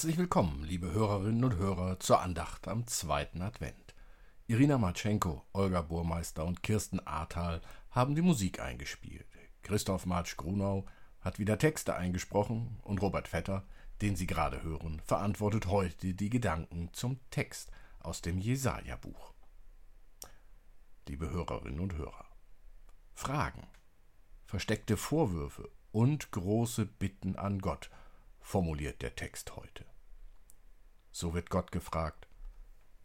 Herzlich willkommen, liebe Hörerinnen und Hörer, zur Andacht am zweiten Advent. Irina Matschenko, Olga Burmeister und Kirsten Ahrtal haben die Musik eingespielt. Christoph Marsch Grunau hat wieder Texte eingesprochen und Robert Vetter, den Sie gerade hören, verantwortet heute die Gedanken zum Text aus dem Jesaja-Buch. Liebe Hörerinnen und Hörer, Fragen, versteckte Vorwürfe und große Bitten an Gott – formuliert der Text heute. So wird Gott gefragt,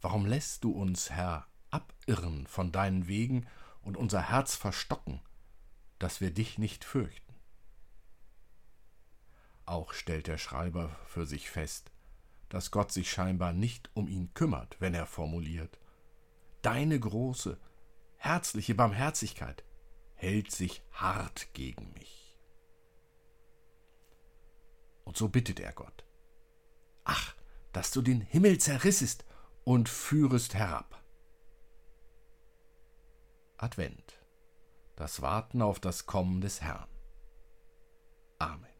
Warum lässt du uns, Herr, abirren von deinen Wegen und unser Herz verstocken, dass wir dich nicht fürchten? Auch stellt der Schreiber für sich fest, dass Gott sich scheinbar nicht um ihn kümmert, wenn er formuliert, Deine große, herzliche Barmherzigkeit hält sich hart gegen mich. Und so bittet er Gott. Ach, dass du den Himmel zerrissest und führest herab. Advent. Das Warten auf das Kommen des Herrn. Amen.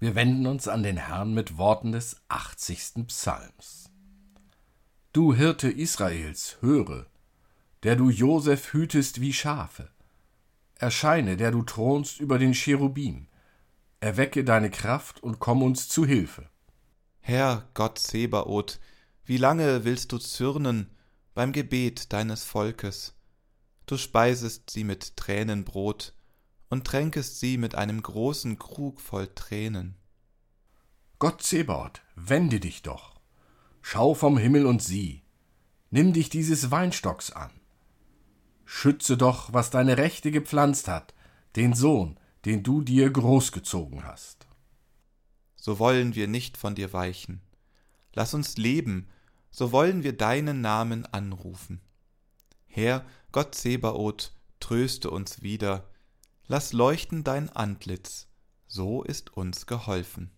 Wir wenden uns an den Herrn mit Worten des 80. Psalms. Du Hirte Israels, höre, der du Josef hütest wie Schafe. Erscheine, der du thronst über den Cherubim. Erwecke deine Kraft und komm uns zu Hilfe. Herr Gott Sebaoth, wie lange willst du zürnen beim Gebet deines Volkes? Du speisest sie mit Tränenbrot, und tränkest sie mit einem großen Krug voll Tränen. Gott Zebaoth, wende dich doch, schau vom Himmel und sieh, nimm dich dieses Weinstocks an. Schütze doch, was deine Rechte gepflanzt hat, den Sohn, den du dir großgezogen hast. So wollen wir nicht von dir weichen. Lass uns leben, so wollen wir deinen Namen anrufen. Herr, Gott Zebaoth, tröste uns wieder, lass leuchten dein Antlitz, so ist uns geholfen.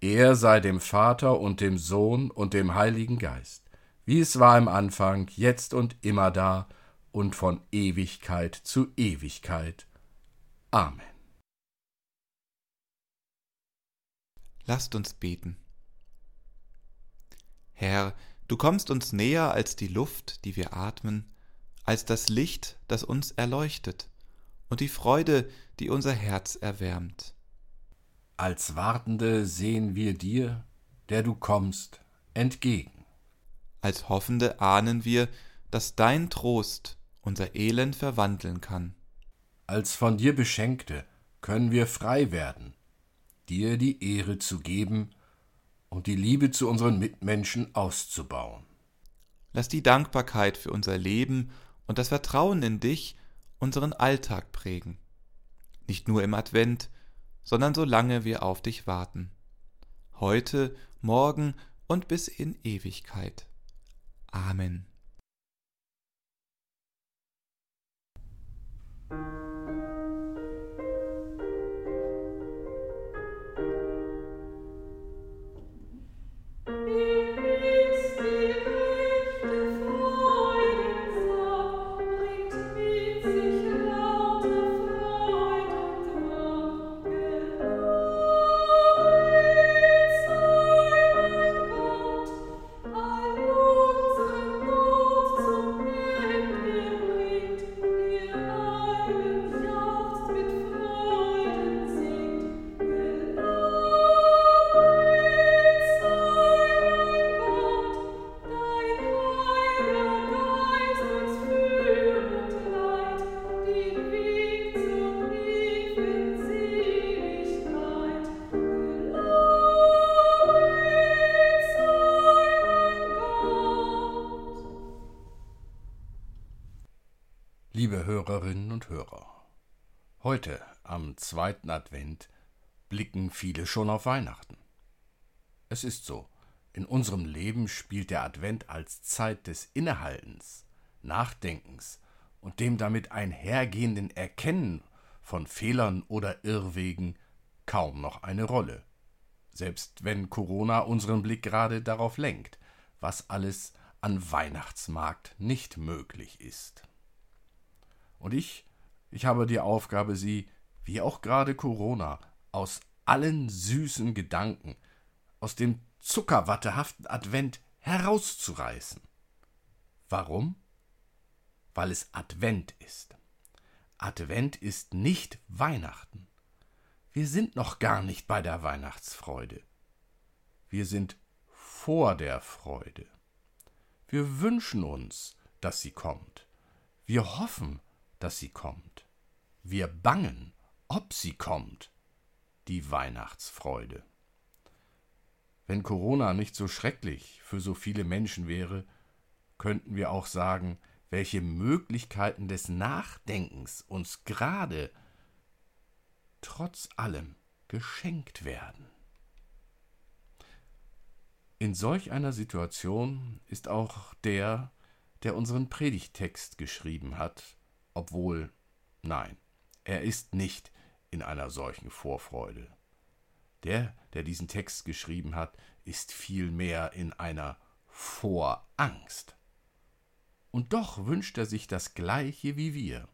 Er sei dem Vater und dem Sohn und dem Heiligen Geist, wie es war im Anfang, jetzt und immer da und von Ewigkeit zu Ewigkeit. Amen. Lasst uns beten. Herr, du kommst uns näher als die Luft, die wir atmen, als das Licht, das uns erleuchtet und die Freude, die unser Herz erwärmt. Als Wartende sehen wir dir, der du kommst, entgegen. Als Hoffende ahnen wir, dass dein Trost unser Elend verwandeln kann. Als von dir Beschenkte können wir frei werden, dir die Ehre zu geben und die Liebe zu unseren Mitmenschen auszubauen. Lass die Dankbarkeit für unser Leben und das Vertrauen in dich unseren Alltag prägen. Nicht nur im Advent, sondern solange wir auf dich warten. Heute, morgen und bis in Ewigkeit. Amen. Heute, am zweiten Advent, blicken viele schon auf Weihnachten. Es ist so, in unserem Leben spielt der Advent als Zeit des Innehaltens, Nachdenkens und dem damit einhergehenden Erkennen von Fehlern oder Irrwegen kaum noch eine Rolle. Selbst wenn Corona unseren Blick gerade darauf lenkt, was alles an Weihnachtsmarkt nicht möglich ist. Und ich, ich habe die Aufgabe, sie, wie auch gerade Corona, aus allen süßen Gedanken, aus dem zuckerwattehaften Advent herauszureißen. Warum? Weil es Advent ist. Advent ist nicht Weihnachten. Wir sind noch gar nicht bei der Weihnachtsfreude. Wir sind vor der Freude. Wir wünschen uns, dass sie kommt. Wir hoffen, dass sie kommt. Wir bangen, ob sie kommt, die Weihnachtsfreude. Wenn Corona nicht so schrecklich für so viele Menschen wäre, könnten wir auch sagen, welche Möglichkeiten des Nachdenkens uns gerade trotz allem geschenkt werden. In solch einer Situation ist auch der, der unseren Predigtext geschrieben hat, obwohl, nein, er ist nicht in einer solchen Vorfreude. Der, der diesen Text geschrieben hat, ist vielmehr in einer Vorangst. Und doch wünscht er sich das Gleiche wie wir.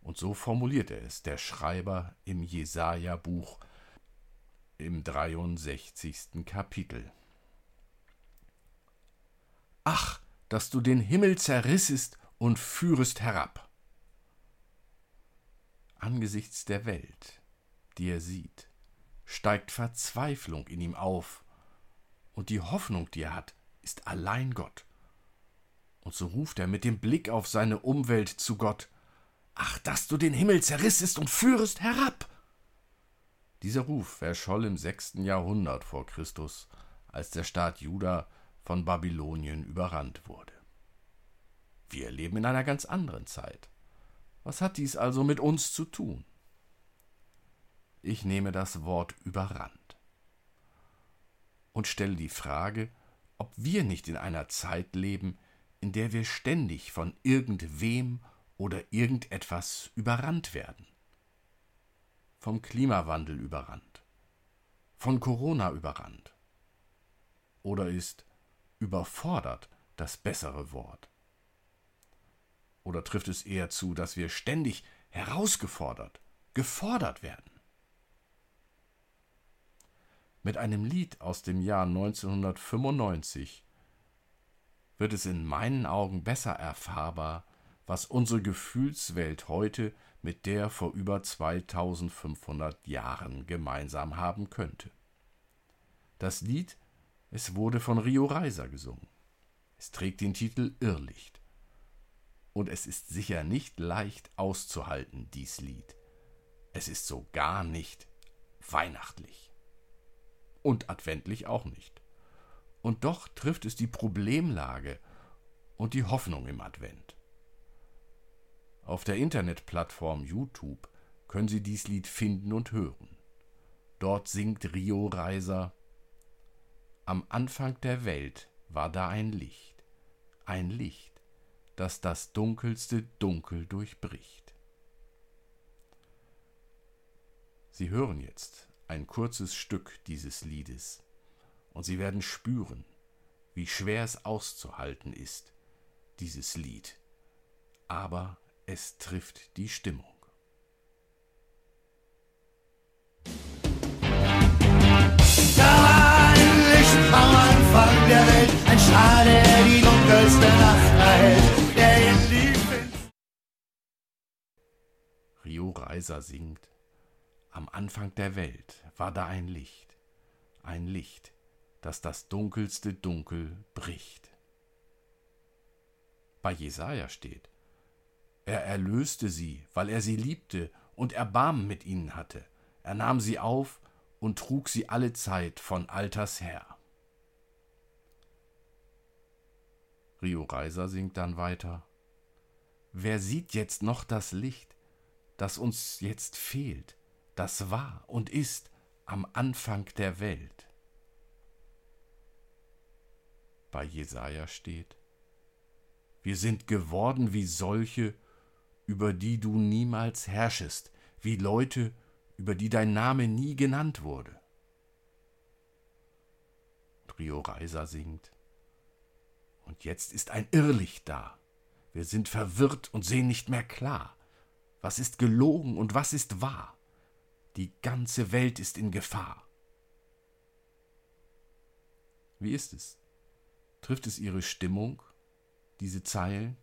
Und so formuliert er es, der Schreiber im Jesaja-Buch im 63. Kapitel. Ach, dass du den Himmel zerrissest und führest herab angesichts der Welt, die er sieht, steigt Verzweiflung in ihm auf, und die Hoffnung, die er hat, ist allein Gott. Und so ruft er mit dem Blick auf seine Umwelt zu Gott Ach, dass du den Himmel zerrissest und führest herab. Dieser Ruf erscholl im sechsten Jahrhundert vor Christus, als der Staat Juda von Babylonien überrannt wurde. Wir leben in einer ganz anderen Zeit. Was hat dies also mit uns zu tun? Ich nehme das Wort überrannt und stelle die Frage, ob wir nicht in einer Zeit leben, in der wir ständig von irgendwem oder irgendetwas überrannt werden. Vom Klimawandel überrannt, von Corona überrannt. Oder ist überfordert das bessere Wort? Oder trifft es eher zu, dass wir ständig herausgefordert, gefordert werden? Mit einem Lied aus dem Jahr 1995 wird es in meinen Augen besser erfahrbar, was unsere Gefühlswelt heute mit der vor über 2500 Jahren gemeinsam haben könnte. Das Lied, es wurde von Rio Reiser gesungen. Es trägt den Titel Irrlicht und es ist sicher nicht leicht auszuhalten, dies Lied. Es ist so gar nicht weihnachtlich. Und adventlich auch nicht. Und doch trifft es die Problemlage und die Hoffnung im Advent. Auf der Internetplattform YouTube können Sie dies Lied finden und hören. Dort singt Rio Reiser Am Anfang der Welt war da ein Licht, ein Licht, das das dunkelste Dunkel durchbricht. Sie hören jetzt ein kurzes Stück dieses Liedes, und Sie werden spüren, wie schwer es auszuhalten ist, dieses Lied, aber es trifft die Stimmung. Da war ein Licht am Anfang der Welt, ein Strahl, der die dunkelste Nacht erhält. Reiser singt Am Anfang der Welt war da ein Licht, ein Licht, das das dunkelste Dunkel bricht. Bei Jesaja steht, er erlöste sie, weil er sie liebte und Erbarmen mit ihnen hatte. Er nahm sie auf und trug sie alle Zeit von Alters her. Rio Reiser singt dann weiter. wer sieht jetzt noch das Licht, das uns jetzt fehlt, das war und ist am Anfang der Welt? Bei Jesaja steht: Wir sind geworden wie solche, über die du niemals herrschest, wie Leute, über die dein Name nie genannt wurde. Rio Reiser singt. Und jetzt ist ein Irrlicht da. Wir sind verwirrt und sehen nicht mehr klar. Was ist gelogen und was ist wahr? Die ganze Welt ist in Gefahr. Wie ist es? Trifft es Ihre Stimmung, diese Zeilen?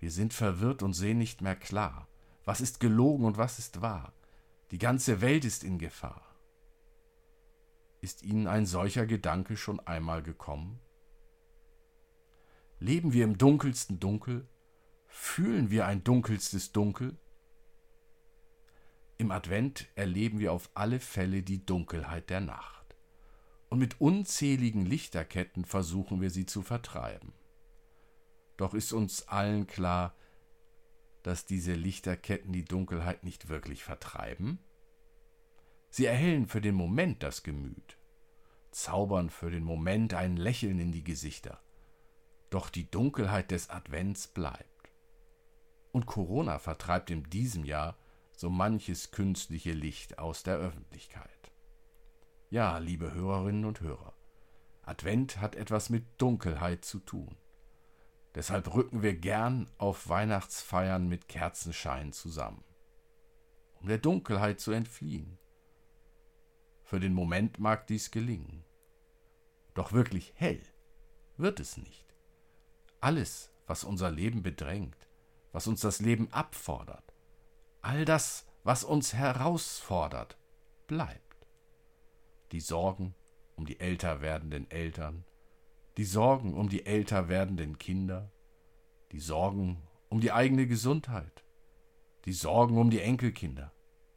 Wir sind verwirrt und sehen nicht mehr klar. Was ist gelogen und was ist wahr? Die ganze Welt ist in Gefahr. Ist Ihnen ein solcher Gedanke schon einmal gekommen? Leben wir im dunkelsten Dunkel? Fühlen wir ein dunkelstes Dunkel? Im Advent erleben wir auf alle Fälle die Dunkelheit der Nacht. Und mit unzähligen Lichterketten versuchen wir sie zu vertreiben. Doch ist uns allen klar, dass diese Lichterketten die Dunkelheit nicht wirklich vertreiben? Sie erhellen für den Moment das Gemüt, zaubern für den Moment ein Lächeln in die Gesichter. Doch die Dunkelheit des Advents bleibt. Und Corona vertreibt in diesem Jahr so manches künstliche Licht aus der Öffentlichkeit. Ja, liebe Hörerinnen und Hörer, Advent hat etwas mit Dunkelheit zu tun. Deshalb rücken wir gern auf Weihnachtsfeiern mit Kerzenschein zusammen, um der Dunkelheit zu entfliehen. Für den Moment mag dies gelingen. Doch wirklich hell wird es nicht. Alles, was unser Leben bedrängt, was uns das Leben abfordert, all das, was uns herausfordert, bleibt. Die Sorgen um die älter werdenden Eltern, die Sorgen um die älter werdenden Kinder, die Sorgen um die eigene Gesundheit, die Sorgen um die Enkelkinder,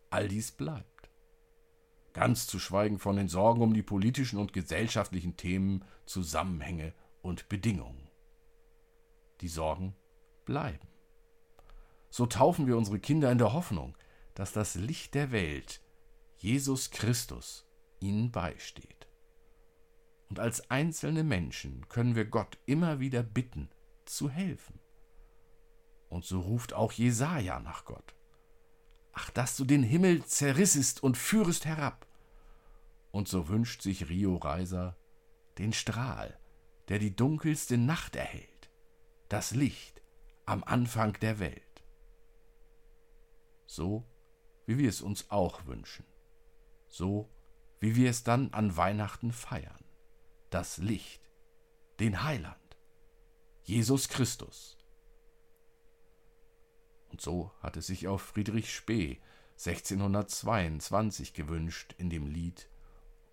all dies bleibt ganz zu schweigen von den Sorgen um die politischen und gesellschaftlichen Themen, Zusammenhänge und Bedingungen. Die Sorgen bleiben. So taufen wir unsere Kinder in der Hoffnung, dass das Licht der Welt, Jesus Christus, ihnen beisteht. Und als einzelne Menschen können wir Gott immer wieder bitten, zu helfen. Und so ruft auch Jesaja nach Gott. Ach, dass du den Himmel zerrissest und führest herab. Und so wünscht sich Rio Reiser den Strahl, der die dunkelste Nacht erhält, das Licht am Anfang der Welt. So, wie wir es uns auch wünschen, so, wie wir es dann an Weihnachten feiern, das Licht, den Heiland, Jesus Christus, und so hat es sich auch Friedrich Spee 1622 gewünscht in dem Lied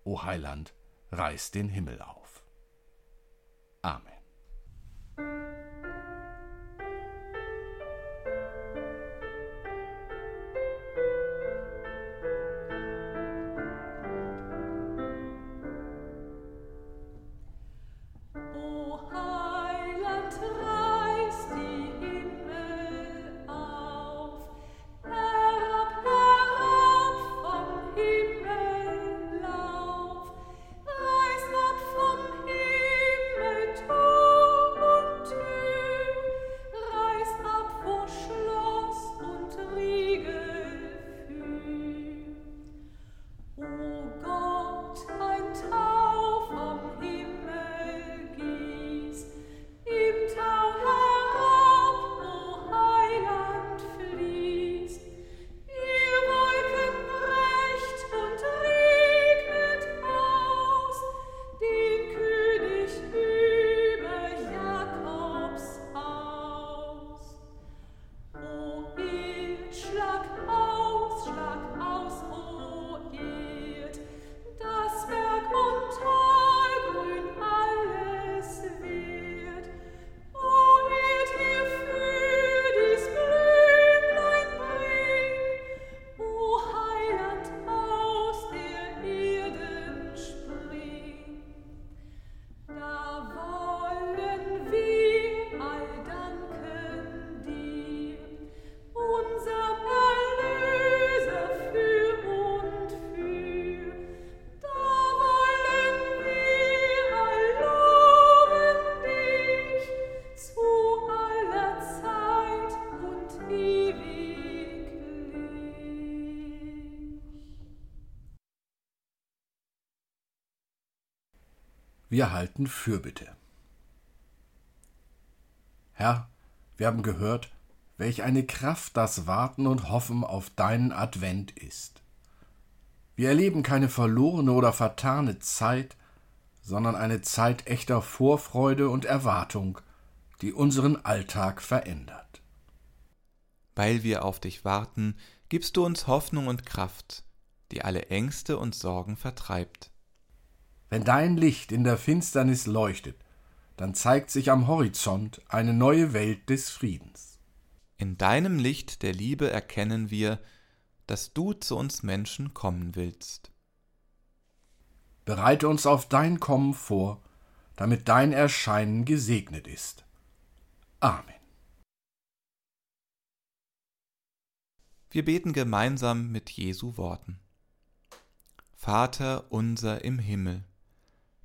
O Heiland, reiß den Himmel auf. Amen. Wir halten Fürbitte. Herr, wir haben gehört, welch eine Kraft das Warten und Hoffen auf deinen Advent ist. Wir erleben keine verlorene oder vertane Zeit, sondern eine Zeit echter Vorfreude und Erwartung, die unseren Alltag verändert. Weil wir auf dich warten, gibst du uns Hoffnung und Kraft, die alle Ängste und Sorgen vertreibt. Wenn dein Licht in der Finsternis leuchtet, dann zeigt sich am Horizont eine neue Welt des Friedens. In deinem Licht der Liebe erkennen wir, dass du zu uns Menschen kommen willst. Bereite uns auf dein Kommen vor, damit dein Erscheinen gesegnet ist. Amen. Wir beten gemeinsam mit Jesu Worten. Vater unser im Himmel,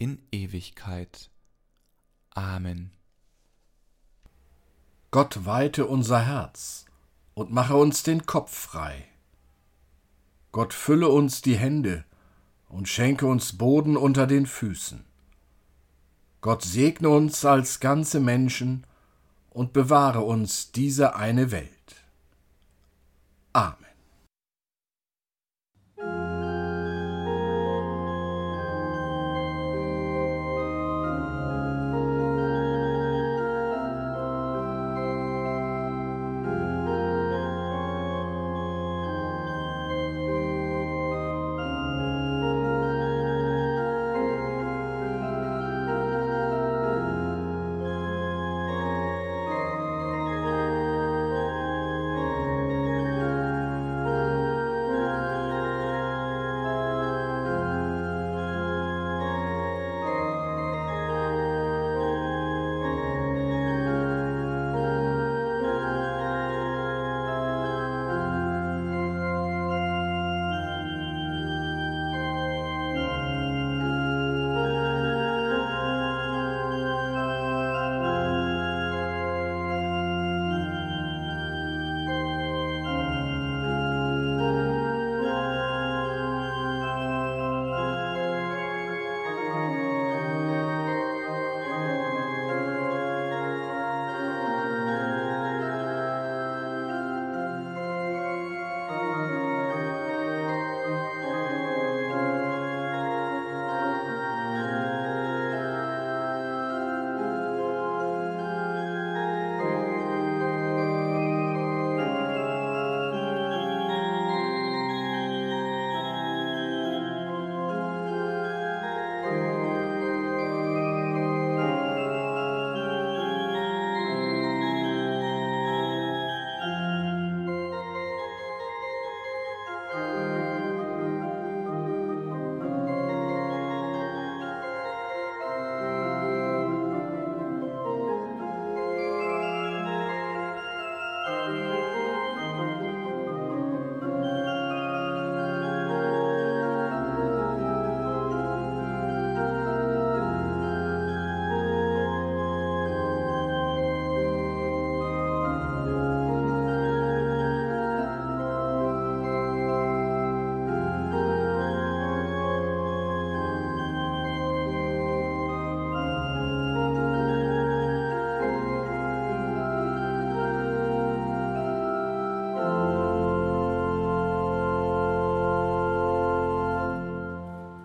in Ewigkeit. Amen. Gott weite unser Herz und mache uns den Kopf frei. Gott fülle uns die Hände und schenke uns Boden unter den Füßen. Gott segne uns als ganze Menschen und bewahre uns diese eine Welt. Amen.